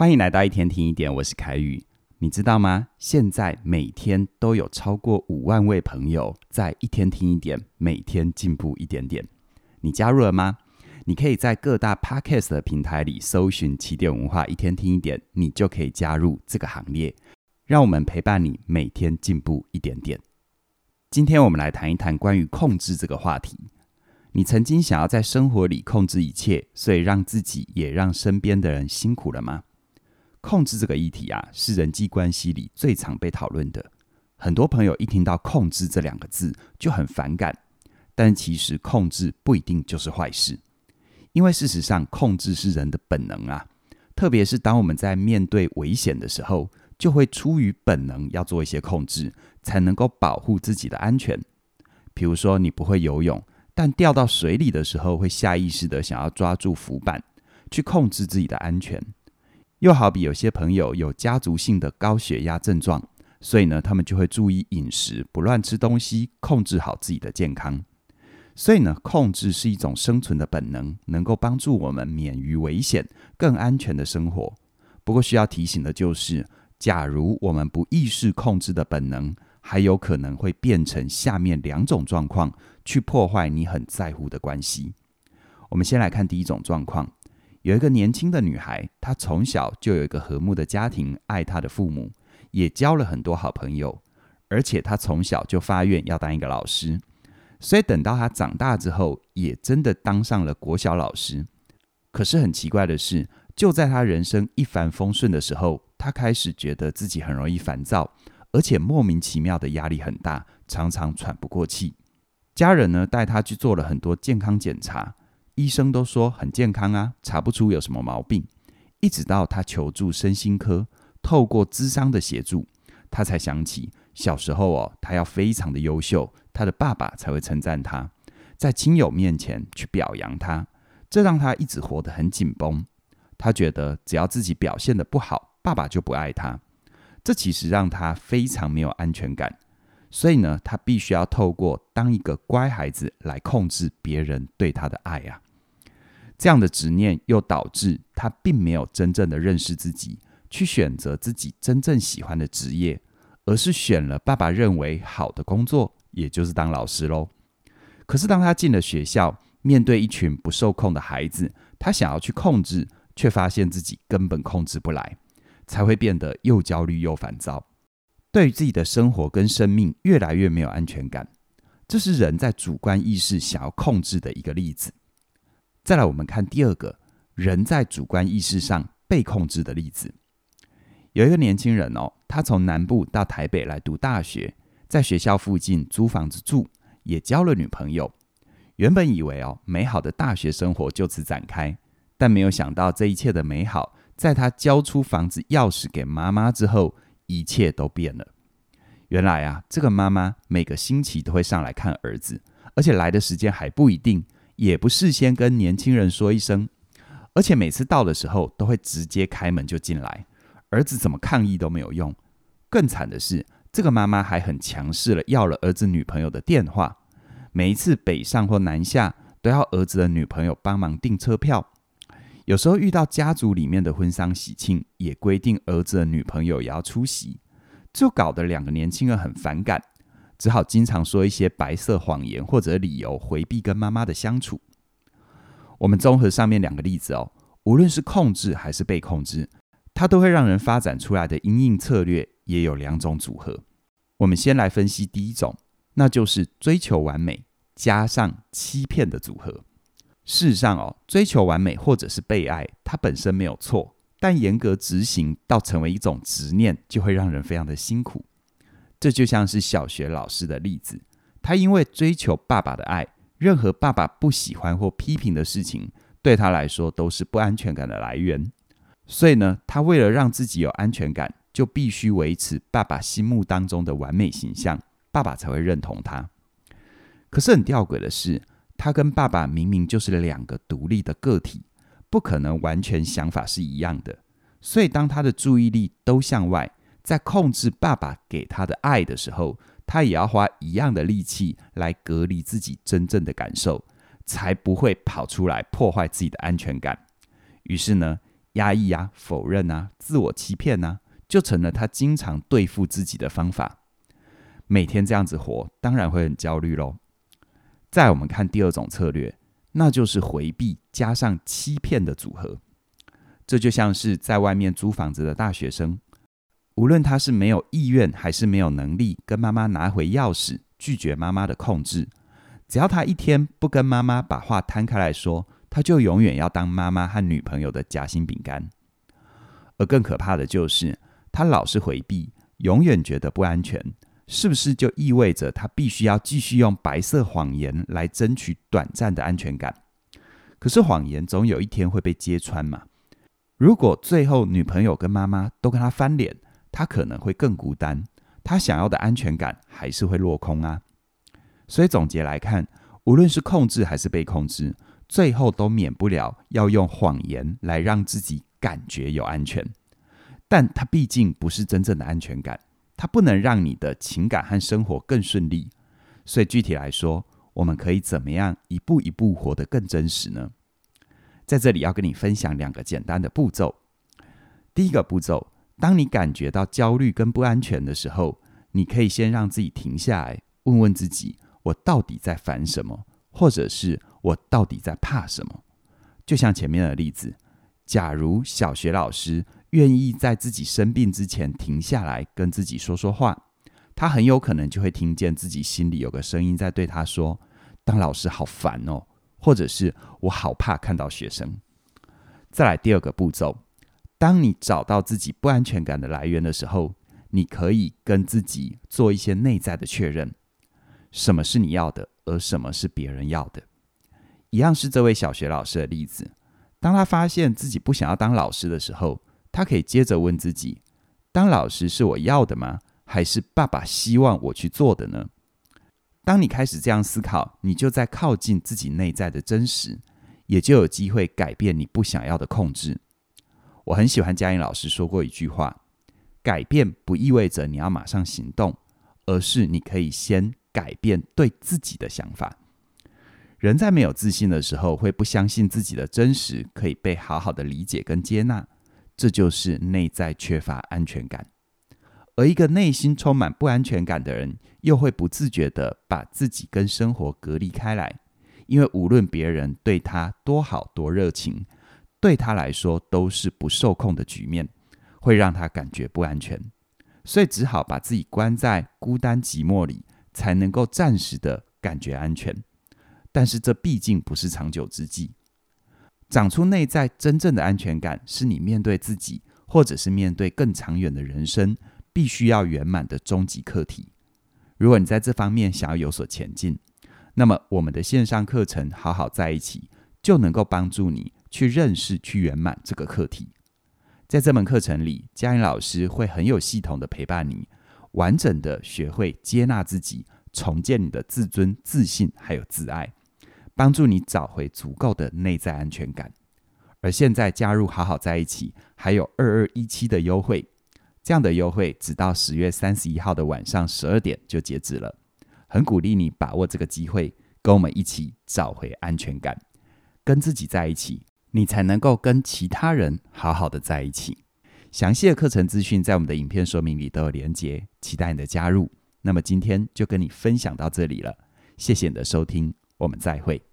欢迎来到一天听一点，我是凯宇。你知道吗？现在每天都有超过五万位朋友在一天听一点，每天进步一点点。你加入了吗？你可以在各大 Podcast 的平台里搜寻“起点文化一天听一点”，你就可以加入这个行列。让我们陪伴你，每天进步一点点。今天我们来谈一谈关于控制这个话题。你曾经想要在生活里控制一切，所以让自己也让身边的人辛苦了吗？控制这个议题啊，是人际关系里最常被讨论的。很多朋友一听到“控制”这两个字就很反感，但其实控制不一定就是坏事，因为事实上控制是人的本能啊。特别是当我们在面对危险的时候，就会出于本能要做一些控制，才能够保护自己的安全。比如说，你不会游泳，但掉到水里的时候，会下意识地想要抓住浮板，去控制自己的安全。又好比有些朋友有家族性的高血压症状，所以呢，他们就会注意饮食，不乱吃东西，控制好自己的健康。所以呢，控制是一种生存的本能，能够帮助我们免于危险，更安全的生活。不过需要提醒的就是，假如我们不意识控制的本能，还有可能会变成下面两种状况，去破坏你很在乎的关系。我们先来看第一种状况。有一个年轻的女孩，她从小就有一个和睦的家庭，爱她的父母，也交了很多好朋友，而且她从小就发愿要当一个老师，所以等到她长大之后，也真的当上了国小老师。可是很奇怪的是，就在她人生一帆风顺的时候，她开始觉得自己很容易烦躁，而且莫名其妙的压力很大，常常喘不过气。家人呢，带她去做了很多健康检查。医生都说很健康啊，查不出有什么毛病。一直到他求助身心科，透过咨商的协助，他才想起小时候哦，他要非常的优秀，他的爸爸才会称赞他，在亲友面前去表扬他，这让他一直活得很紧绷。他觉得只要自己表现得不好，爸爸就不爱他。这其实让他非常没有安全感。所以呢，他必须要透过当一个乖孩子来控制别人对他的爱啊。这样的执念又导致他并没有真正的认识自己，去选择自己真正喜欢的职业，而是选了爸爸认为好的工作，也就是当老师喽。可是当他进了学校，面对一群不受控的孩子，他想要去控制，却发现自己根本控制不来，才会变得又焦虑又烦躁，对于自己的生活跟生命越来越没有安全感。这是人在主观意识想要控制的一个例子。再来，我们看第二个人在主观意识上被控制的例子。有一个年轻人哦，他从南部到台北来读大学，在学校附近租房子住，也交了女朋友。原本以为哦，美好的大学生活就此展开，但没有想到这一切的美好，在他交出房子钥匙给妈妈之后，一切都变了。原来啊，这个妈妈每个星期都会上来看儿子，而且来的时间还不一定。也不事先跟年轻人说一声，而且每次到的时候都会直接开门就进来，儿子怎么抗议都没有用。更惨的是，这个妈妈还很强势了，要了儿子女朋友的电话，每一次北上或南下都要儿子的女朋友帮忙订车票。有时候遇到家族里面的婚丧喜庆，也规定儿子的女朋友也要出席，就搞得两个年轻人很反感。只好经常说一些白色谎言或者理由回避跟妈妈的相处。我们综合上面两个例子哦，无论是控制还是被控制，它都会让人发展出来的因应策略也有两种组合。我们先来分析第一种，那就是追求完美加上欺骗的组合。事实上哦，追求完美或者是被爱，它本身没有错，但严格执行到成为一种执念，就会让人非常的辛苦。这就像是小学老师的例子，他因为追求爸爸的爱，任何爸爸不喜欢或批评的事情，对他来说都是不安全感的来源。所以呢，他为了让自己有安全感，就必须维持爸爸心目当中的完美形象，爸爸才会认同他。可是很吊诡的是，他跟爸爸明明就是两个独立的个体，不可能完全想法是一样的。所以当他的注意力都向外。在控制爸爸给他的爱的时候，他也要花一样的力气来隔离自己真正的感受，才不会跑出来破坏自己的安全感。于是呢，压抑啊、否认啊、自我欺骗啊，就成了他经常对付自己的方法。每天这样子活，当然会很焦虑喽。再我们看第二种策略，那就是回避加上欺骗的组合。这就像是在外面租房子的大学生，无论他是没有意愿还是没有能力跟妈妈拿回钥匙，拒绝妈妈的控制，只要他一天不跟妈妈把话摊开来说，他就永远要当妈妈和女朋友的夹心饼干。而更可怕的就是，他老是回避，永远觉得不安全，是不是就意味着他必须要继续用白色谎言来争取短暂的安全感？可是谎言总有一天会被揭穿嘛。如果最后女朋友跟妈妈都跟他翻脸，他可能会更孤单，他想要的安全感还是会落空啊。所以总结来看，无论是控制还是被控制，最后都免不了要用谎言来让自己感觉有安全。但它毕竟不是真正的安全感，它不能让你的情感和生活更顺利。所以具体来说，我们可以怎么样一步一步活得更真实呢？在这里要跟你分享两个简单的步骤。第一个步骤，当你感觉到焦虑跟不安全的时候，你可以先让自己停下来，问问自己：我到底在烦什么？或者是我到底在怕什么？就像前面的例子，假如小学老师愿意在自己生病之前停下来跟自己说说话，他很有可能就会听见自己心里有个声音在对他说：“当老师好烦哦。”或者是我好怕看到学生。再来第二个步骤，当你找到自己不安全感的来源的时候，你可以跟自己做一些内在的确认：什么是你要的，而什么是别人要的。一样是这位小学老师的例子，当他发现自己不想要当老师的时候，他可以接着问自己：当老师是我要的吗？还是爸爸希望我去做的呢？当你开始这样思考，你就在靠近自己内在的真实，也就有机会改变你不想要的控制。我很喜欢嘉颖老师说过一句话：改变不意味着你要马上行动，而是你可以先改变对自己的想法。人在没有自信的时候，会不相信自己的真实可以被好好的理解跟接纳，这就是内在缺乏安全感。而一个内心充满不安全感的人，又会不自觉地把自己跟生活隔离开来，因为无论别人对他多好多热情，对他来说都是不受控的局面，会让他感觉不安全，所以只好把自己关在孤单寂寞里，才能够暂时的感觉安全。但是这毕竟不是长久之计。长出内在真正的安全感，是你面对自己，或者是面对更长远的人生，必须要圆满的终极课题。如果你在这方面想要有所前进，那么我们的线上课程《好好在一起》就能够帮助你去认识、去圆满这个课题。在这门课程里，嘉颖老师会很有系统的陪伴你，完整的学会接纳自己，重建你的自尊、自信还有自爱，帮助你找回足够的内在安全感。而现在加入《好好在一起》，还有二二一七的优惠。这样的优惠直到十月三十一号的晚上十二点就截止了，很鼓励你把握这个机会，跟我们一起找回安全感，跟自己在一起，你才能够跟其他人好好的在一起。详细的课程资讯在我们的影片说明里都有连结，期待你的加入。那么今天就跟你分享到这里了，谢谢你的收听，我们再会。